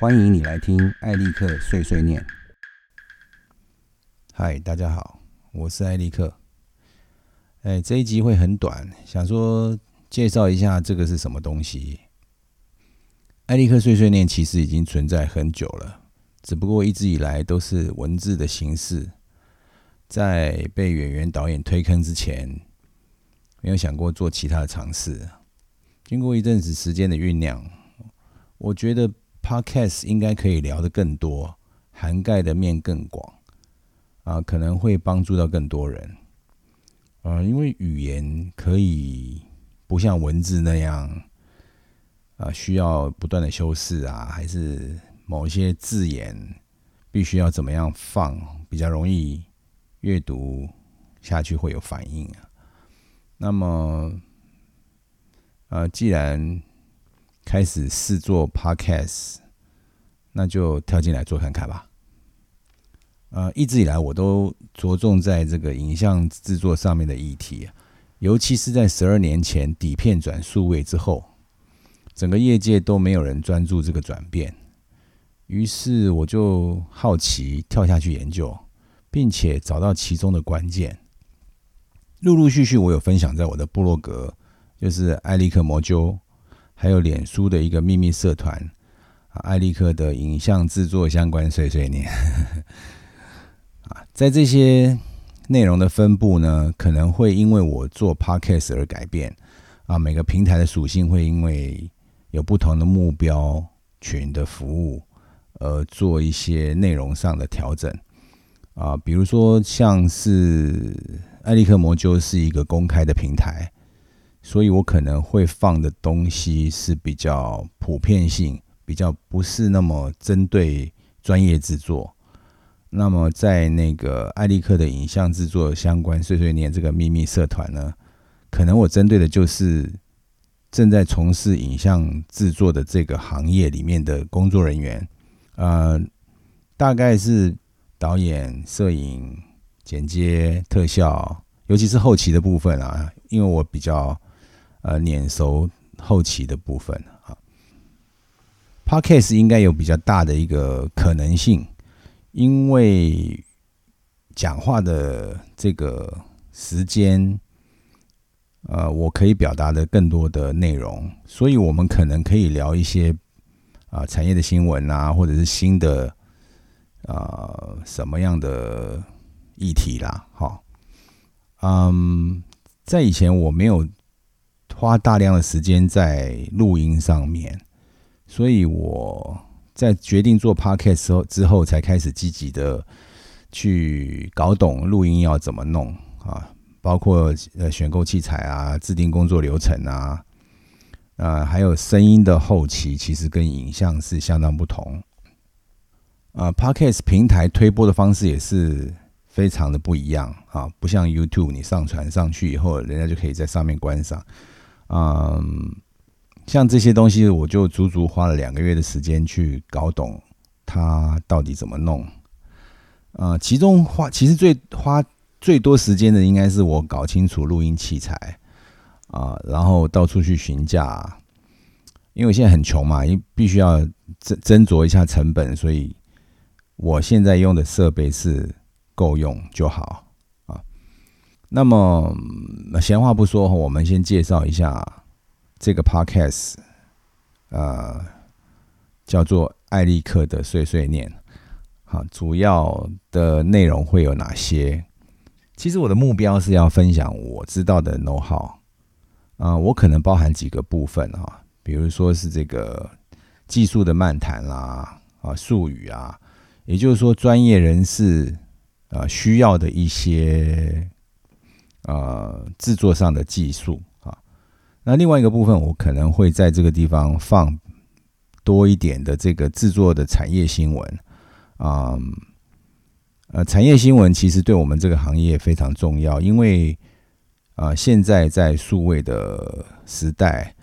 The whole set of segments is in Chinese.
欢迎你来听艾利克碎碎念。嗨，大家好，我是艾利克。哎，这一集会很短，想说介绍一下这个是什么东西。艾利克碎碎念其实已经存在很久了，只不过一直以来都是文字的形式。在被演员导演推坑之前，没有想过做其他的尝试。经过一阵子时间的酝酿，我觉得。Podcast 应该可以聊得更多，涵盖的面更广，啊，可能会帮助到更多人，啊，因为语言可以不像文字那样，啊，需要不断的修饰啊，还是某些字眼必须要怎么样放，比较容易阅读下去会有反应啊。那么，呃，既然开始试做 Podcast，那就跳进来做看看吧。呃，一直以来我都着重在这个影像制作上面的议题，尤其是在十二年前底片转数位之后，整个业界都没有人专注这个转变。于是我就好奇跳下去研究，并且找到其中的关键。陆陆续续我有分享在我的部落格，就是艾利克魔灸。还有脸书的一个秘密社团啊，艾利克的影像制作相关碎碎念 啊，在这些内容的分布呢，可能会因为我做 podcast 而改变啊，每个平台的属性会因为有不同的目标群的服务而做一些内容上的调整啊，比如说像是艾利克魔灸是一个公开的平台。所以我可能会放的东西是比较普遍性，比较不是那么针对专业制作。那么在那个艾利克的影像制作相关碎碎念这个秘密社团呢，可能我针对的就是正在从事影像制作的这个行业里面的工作人员，呃，大概是导演、摄影、剪接、特效，尤其是后期的部分啊，因为我比较。呃，碾熟后期的部分啊，Podcast 应该有比较大的一个可能性，因为讲话的这个时间，呃，我可以表达的更多的内容，所以我们可能可以聊一些啊产业的新闻啊，或者是新的啊什么样的议题啦，好，嗯，在以前我没有。花大量的时间在录音上面，所以我在决定做 podcast 时候之后，才开始积极的去搞懂录音要怎么弄啊，包括呃选购器材啊、制定工作流程啊，啊，还有声音的后期，其实跟影像是相当不同。啊，podcast 平台推播的方式也是非常的不一样啊，不像 YouTube，你上传上去以后，人家就可以在上面观赏。嗯，像这些东西，我就足足花了两个月的时间去搞懂它到底怎么弄。呃，其中花其实最花最多时间的，应该是我搞清楚录音器材啊，然后到处去询价。因为我现在很穷嘛，因必须要斟斟酌一下成本，所以我现在用的设备是够用就好。那么闲话不说，我们先介绍一下这个 podcast，呃，叫做艾利克的碎碎念。好，主要的内容会有哪些？其实我的目标是要分享我知道的 know how，啊，我可能包含几个部分啊，比如说是这个技术的漫谈啦，啊，术语啊，也就是说专业人士啊需要的一些。呃，制作上的技术啊，那另外一个部分，我可能会在这个地方放多一点的这个制作的产业新闻啊，呃，产业新闻其实对我们这个行业非常重要，因为啊，现在在数位的时代，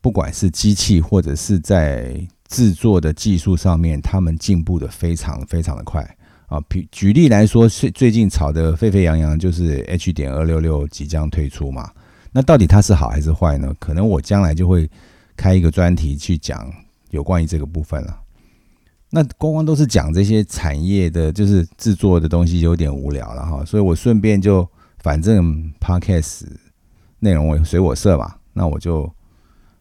不管是机器或者是在制作的技术上面，他们进步的非常非常的快。啊，举举例来说，最最近炒得沸沸扬扬，就是 H 点二六六即将推出嘛。那到底它是好还是坏呢？可能我将来就会开一个专题去讲有关于这个部分了。那光光都是讲这些产业的，就是制作的东西，有点无聊了哈。所以我顺便就，反正 podcast 内容我随我设嘛，那我就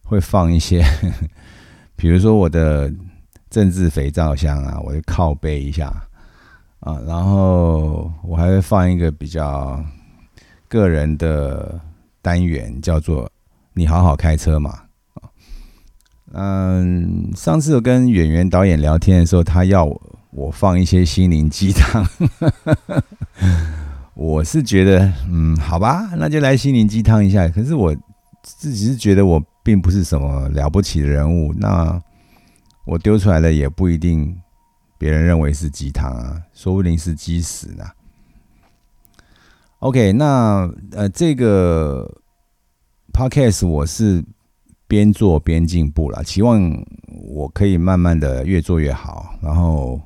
会放一些，比如说我的政治肥皂箱啊，我就靠背一下啊，然后我还会放一个比较个人的单元，叫做“你好好开车”嘛。嗯，上次我跟演员导演聊天的时候，他要我放一些心灵鸡汤，我是觉得，嗯，好吧，那就来心灵鸡汤一下。可是我自己是觉得我并不是什么了不起的人物，那我丢出来的也不一定别人认为是鸡汤啊，说不定是鸡屎呢。OK，那呃，这个 Podcast 我是。边做边进步了，期望我可以慢慢的越做越好，然后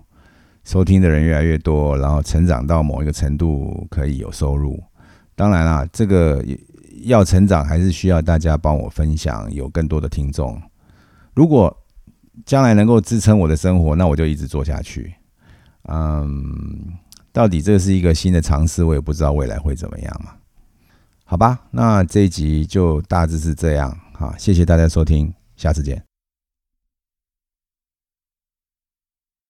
收听的人越来越多，然后成长到某一个程度可以有收入。当然啦，这个要成长还是需要大家帮我分享，有更多的听众。如果将来能够支撑我的生活，那我就一直做下去。嗯，到底这是一个新的尝试，我也不知道未来会怎么样嘛。好吧，那这一集就大致是这样。好，谢谢大家收听，下次见。